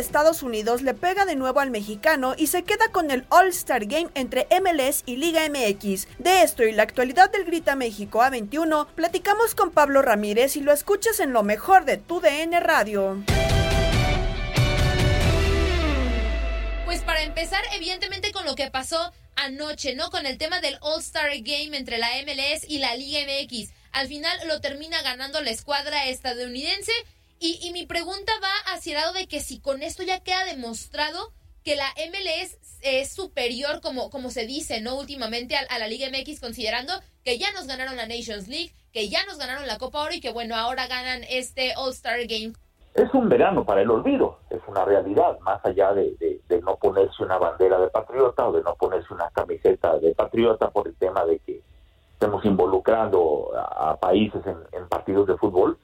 Estados Unidos le pega de nuevo al mexicano y se queda con el All-Star Game entre MLS y Liga MX. De esto y la actualidad del Grita México A21, platicamos con Pablo Ramírez y lo escuchas en lo mejor de tu DN Radio. Pues para empezar, evidentemente con lo que pasó anoche, ¿no? Con el tema del All-Star Game entre la MLS y la Liga MX. Al final lo termina ganando la escuadra estadounidense y, mi pregunta va hacia el lado de que si con esto ya queda demostrado que la MLS es superior, como, como se dice, ¿no? Últimamente a, la Liga MX, considerando que ya nos ganaron la Nations League, que ya nos ganaron la Copa Oro y que, bueno, ahora ganan este All-Star Game. Es un verano para el olvido, es una realidad, más allá de, no ponerse una bandera de patriota o de no ponerse una camiseta de patriota por el tema de que estemos involucrando a, países en partidos de fútbol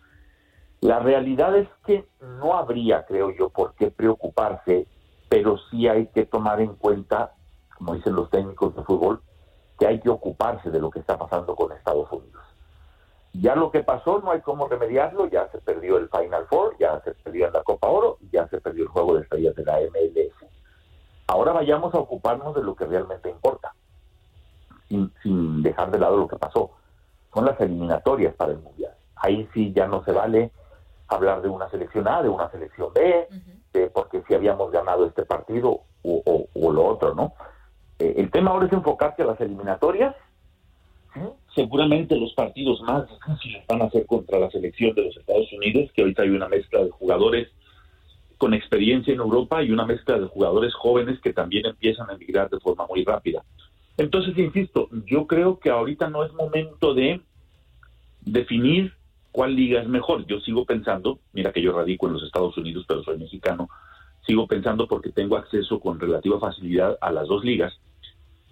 la realidad es que no habría, creo yo, por qué preocuparse, pero sí hay que tomar en cuenta, como dicen los técnicos de fútbol, que hay que ocuparse de lo que está pasando con Estados Unidos. Ya lo que pasó no hay cómo remediarlo, ya se perdió el Final Four, ya se perdió la Copa Oro, ya se perdió el juego de estrellas de la MLS. Ahora vayamos a ocuparnos de lo que realmente importa, sin, sin dejar de lado lo que pasó. Son las eliminatorias para el Mundial. Ahí sí ya no se vale hablar de una selección A, de una selección B, de porque si habíamos ganado este partido o, lo otro, ¿no? Eh, el tema ahora es enfocarse a las eliminatorias. Seguramente los partidos más difíciles van a ser contra la selección de los Estados Unidos, que ahorita hay una mezcla de jugadores con experiencia en Europa y una mezcla de jugadores jóvenes que también empiezan a emigrar de forma muy rápida. Entonces, insisto, yo creo que ahorita no es momento de definir ¿Cuál liga es mejor? Yo sigo pensando, mira que yo radico en los Estados Unidos, pero soy mexicano, sigo pensando porque tengo acceso con relativa facilidad a las dos ligas,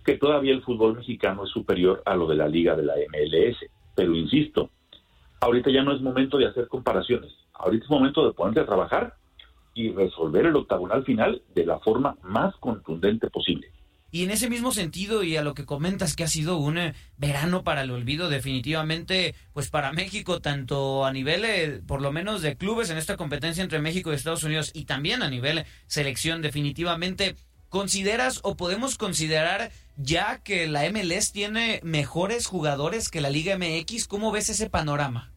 que todavía el fútbol mexicano es superior a lo de la liga de la MLS. Pero insisto, ahorita ya no es momento de hacer comparaciones, ahorita es momento de ponerte a trabajar y resolver el octagonal final de la forma más contundente posible. Y en ese mismo sentido y a lo que comentas que ha sido un eh, verano para el olvido definitivamente, pues para México, tanto a nivel, eh, por lo menos de clubes en esta competencia entre México y Estados Unidos y también a nivel selección, definitivamente, ¿consideras o podemos considerar ya que la MLS tiene mejores jugadores que la Liga MX? ¿Cómo ves ese panorama?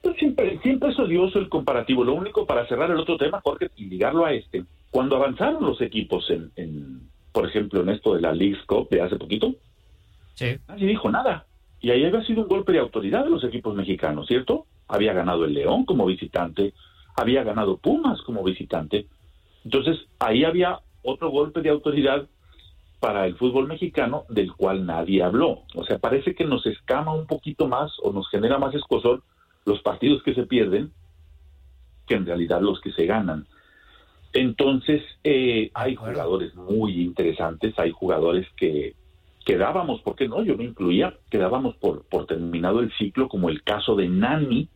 Pues siempre, siempre es odioso el comparativo. Lo único para cerrar el otro tema, Jorge, y ligarlo a este, cuando avanzaron los equipos en por ejemplo, en esto de la League Cup de hace poquito, sí. nadie dijo nada. Y ahí había sido un golpe de autoridad de los equipos mexicanos, ¿cierto? Había ganado el León como visitante, había ganado Pumas como visitante. Entonces, ahí había otro golpe de autoridad para el fútbol mexicano del cual nadie habló. O sea, parece que nos escama un poquito más o nos genera más escosor los partidos que se pierden que en realidad los que se ganan. Entonces, eh, hay jugadores muy interesantes, hay jugadores que quedábamos, ¿por qué no? Yo me incluía, quedábamos por, por terminado el ciclo, como el caso de Nani,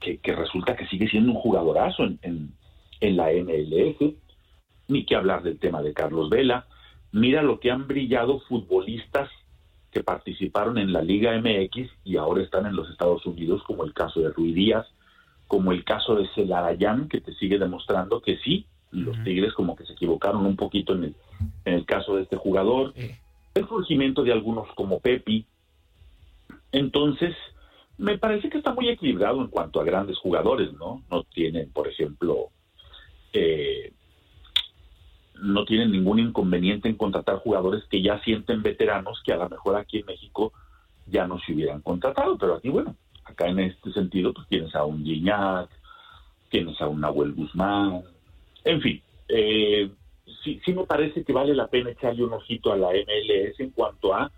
que, resulta que sigue siendo un jugadorazo en, en, la MLS, ni que hablar del tema de Carlos Vela. Mira lo que han brillado futbolistas que participaron en la Liga MX y ahora están en los Estados Unidos, como el caso de Rui Díaz, como el caso de Celarayán, que te sigue demostrando que sí, los Tigres como que se equivocaron un poquito en el, en el caso de este jugador. El surgimiento de algunos como Pepi. Entonces, me parece que está muy equilibrado en cuanto a grandes jugadores, ¿no? No tienen, por ejemplo, eh, no tienen ningún inconveniente en contratar jugadores que ya sienten veteranos que a lo mejor aquí en México ya no se hubieran contratado, pero aquí, bueno, acá en este sentido, pues tienes a un Gignac, tienes a un Nahuel Guzmán, en fin, eh, sí, sí me parece que vale la pena echarle un ojito a la MLS en cuanto a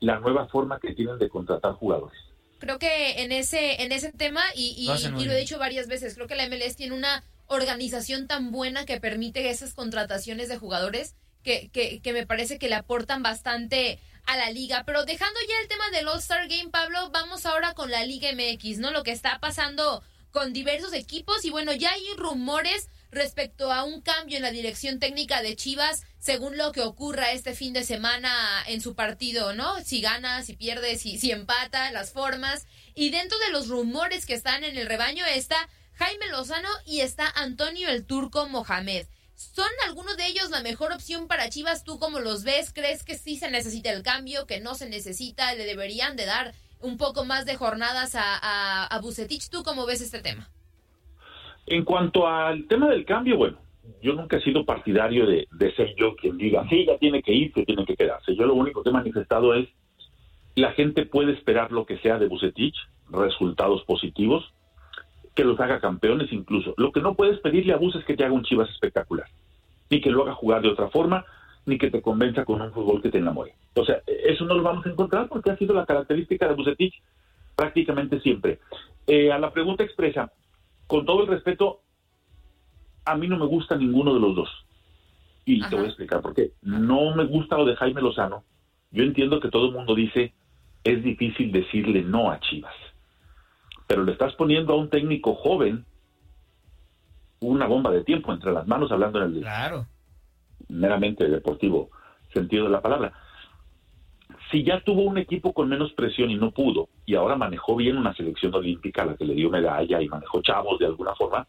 la nueva forma que tienen de contratar jugadores. Creo que en ese, en ese tema, y, y, y lo he dicho varias veces, creo que la MLS tiene una organización tan buena que permite esas contrataciones de jugadores que, que, que me parece que le aportan bastante a la liga. Pero dejando ya el tema del All-Star Game, Pablo, vamos ahora con la Liga MX, ¿no? Lo que está pasando con diversos equipos y bueno, ya hay rumores respecto a un cambio en la dirección técnica de Chivas según lo que ocurra este fin de semana en su partido, ¿no? Si gana, si pierde, si, si empata, las formas. Y dentro de los rumores que están en el rebaño está Jaime Lozano y está Antonio el Turco Mohamed. ¿Son algunos de ellos la mejor opción para Chivas? ¿Tú cómo los ves? ¿Crees que sí se necesita el cambio, que no se necesita? ¿Le deberían de dar un poco más de jornadas a, a? ¿Tú cómo ves este tema? En cuanto al tema del cambio, bueno, yo nunca he sido partidario de, ser yo quien diga, sí, ya tiene que irse, tiene que quedarse. Yo lo único que he manifestado es, la gente puede esperar lo que sea de Bucetich, resultados positivos, que los haga campeones incluso. Lo que no puedes pedirle a Bus es que te haga un Chivas espectacular, ni que lo haga jugar de otra forma, ni que te convenza con un fútbol que te enamore. O sea, eso no lo vamos a encontrar porque ha sido la característica de Bucetich prácticamente siempre. Eh, a la pregunta expresa, con todo el respeto, a mí no me gusta ninguno de los dos. Y te voy a explicar por qué. No me gusta lo de Jaime Lozano. Yo entiendo que todo el mundo dice, es difícil decirle no a Chivas pero le estás poniendo a un técnico joven una bomba de tiempo entre las manos, hablando en el claro. meramente deportivo sentido de la palabra. Si ya tuvo un equipo con menos presión y no pudo, y ahora manejó bien una selección olímpica a la que le dio medalla y manejó chavos de alguna forma,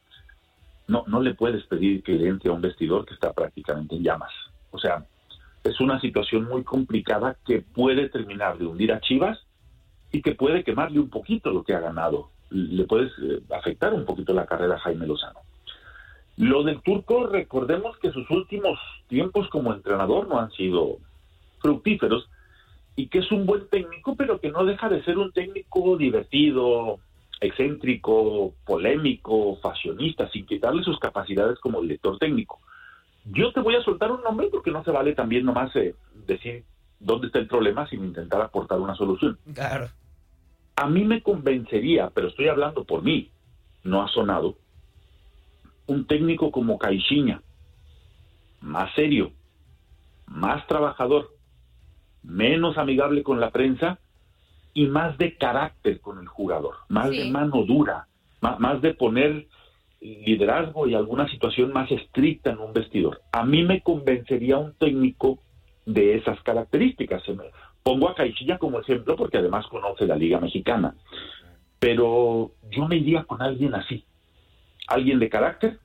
no, no le puedes pedir que le entre a un vestidor que está prácticamente en llamas. O sea, es una situación muy complicada que puede terminar de hundir a Chivas y que puede quemarle un poquito lo que ha ganado. Le puede eh, afectar un poquito la carrera a Jaime Lozano. Lo del turco, recordemos que sus últimos tiempos como entrenador no han sido fructíferos y que es un buen técnico, pero que no deja de ser un técnico divertido, excéntrico, polémico, fashionista, sin quitarle sus capacidades como director técnico. Yo te voy a soltar un nombre porque no se vale también nomás eh, decir dónde está el problema sin intentar aportar una solución. Claro. A mí me convencería, pero estoy hablando por mí, no ha sonado, un técnico como Caixinha, más serio, más trabajador, menos amigable con la prensa y más de carácter con el jugador, más de mano dura, más, de poner liderazgo y alguna situación más estricta en un vestidor. A mí me convencería un técnico de esas características. Pongo a Caixilla como ejemplo porque además conoce la Liga Mexicana. Pero yo me iría con alguien así. Alguien de carácter,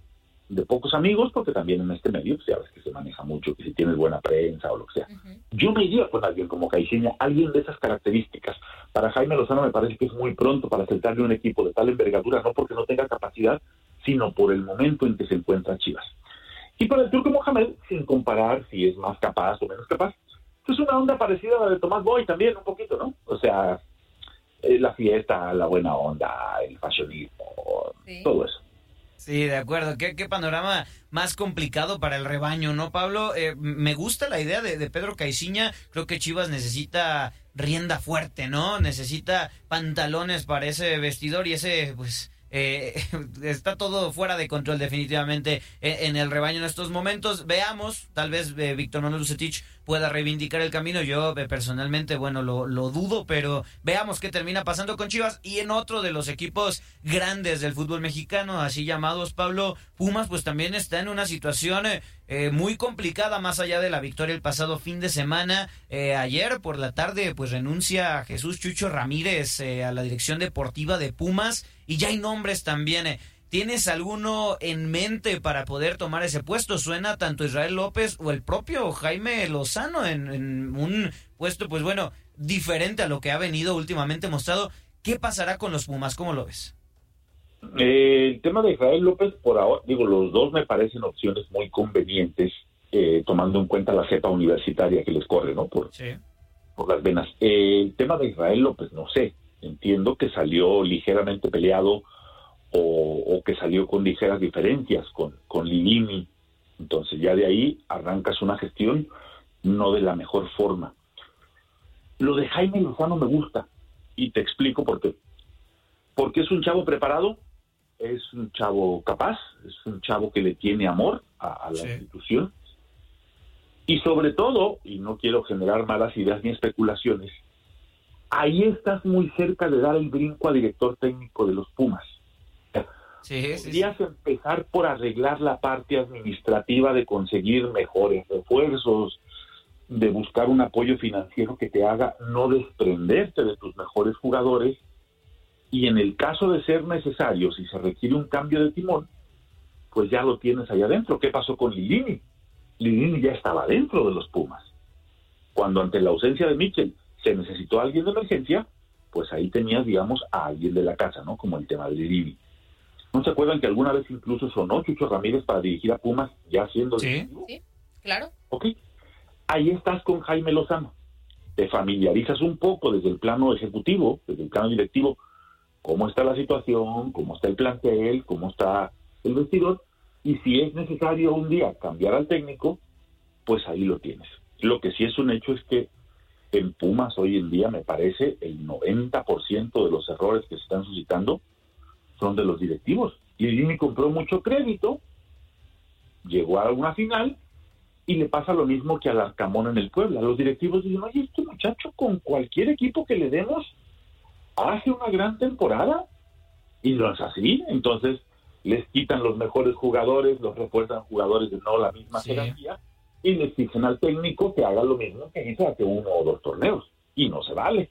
de pocos amigos, porque también en este medio, pues, ya ves que se maneja mucho, que si tienes buena prensa o lo que sea. Yo me iría con alguien como Caixinha, alguien de esas características. Para Jaime Lozano me parece que es muy pronto para aceptarle un equipo de tal envergadura, no porque no tenga capacidad, sino por el momento en que se encuentra Chivas. Y para el Turco Mohamed, sin comparar si es más capaz o menos capaz, es una onda parecida a la de Tomás Boy también, un poquito, ¿no? O sea, eh, la fiesta, la buena onda, el fashionismo, todo eso. Sí, de acuerdo. ¿Qué, qué panorama más complicado para el rebaño, ¿no, Pablo? Eh, me gusta la idea de, de Pedro Caiciña. Creo que Chivas necesita rienda fuerte, ¿no? Necesita pantalones para ese vestidor y ese, pues, eh, está todo fuera de control definitivamente en, el rebaño en estos momentos. Veamos, tal vez eh, Víctor Manuel Lucetich pueda reivindicar el camino. Yo eh, personalmente, bueno, lo, lo, dudo, pero veamos qué termina pasando con Chivas y en otro de los equipos grandes del fútbol mexicano, así llamados, Pablo Pumas, pues también está en una situación eh, muy complicada más allá de la victoria el pasado fin de semana. Eh, ayer por la tarde, pues renuncia Jesús Chucho Ramírez a la dirección deportiva de Pumas y ya hay nombres también. ¿Tienes alguno en mente para poder tomar ese puesto? Suena tanto Israel López o el propio Jaime Lozano en, un puesto, pues bueno, diferente a lo que ha venido últimamente mostrado. ¿Qué pasará con los Pumas? ¿Cómo lo ves? Eh, el tema de Israel López, por ahora, digo, los dos me parecen opciones muy convenientes, eh, tomando en cuenta la cepa universitaria que les corre, ¿no? Por, por las venas. Eh, el tema de Israel López, no sé. Entiendo que salió ligeramente peleado o, que salió con ligeras diferencias con, con Lilini. Entonces ya de ahí arrancas una gestión no de la mejor forma. Lo de Jaime Lozano me gusta y te explico por qué. Porque es un chavo preparado, es un chavo capaz, es un chavo que le tiene amor a, la institución y sobre todo, y no quiero generar malas ideas ni especulaciones, ahí estás muy cerca de dar el brinco a director técnico de los Pumas. Podrías empezar por arreglar la parte administrativa de conseguir mejores refuerzos, de buscar un apoyo financiero que te haga no desprenderte de tus mejores jugadores y en el caso de ser necesario, si se requiere un cambio de timón, pues ya lo tienes allá adentro. ¿Qué pasó con Lilini? Lilini ya estaba dentro de los Pumas. Cuando ante la ausencia de Mitchell se necesitó alguien de emergencia, pues ahí tenías, digamos, a alguien de la casa, ¿no? Como el tema de Lilini. ¿No se acuerdan que alguna vez incluso sonó Chucho Ramírez para dirigir a Pumas ya siendo sí, sí claro. Ok, ahí estás con Jaime Lozano. Te familiarizas un poco desde el plano ejecutivo, desde el plano directivo, cómo está la situación, cómo está el plantel, cómo está el vestidor, y si es necesario un día cambiar al técnico, pues ahí lo tienes. Lo que sí es un hecho es que en Pumas hoy en día me parece el 90% de los errores que se están suscitando son de los directivos. Y Jimmy compró mucho crédito, llegó a una final y le pasa lo mismo que al Arcamón en el Puebla. Los directivos dicen, oye, este muchacho con cualquier equipo que le demos hace una gran temporada y no es así. Entonces les quitan los mejores jugadores, los refuerzan jugadores de no la misma jerarquía y les dicen al técnico que haga lo mismo que hizo hace uno o dos torneos. Y no se vale.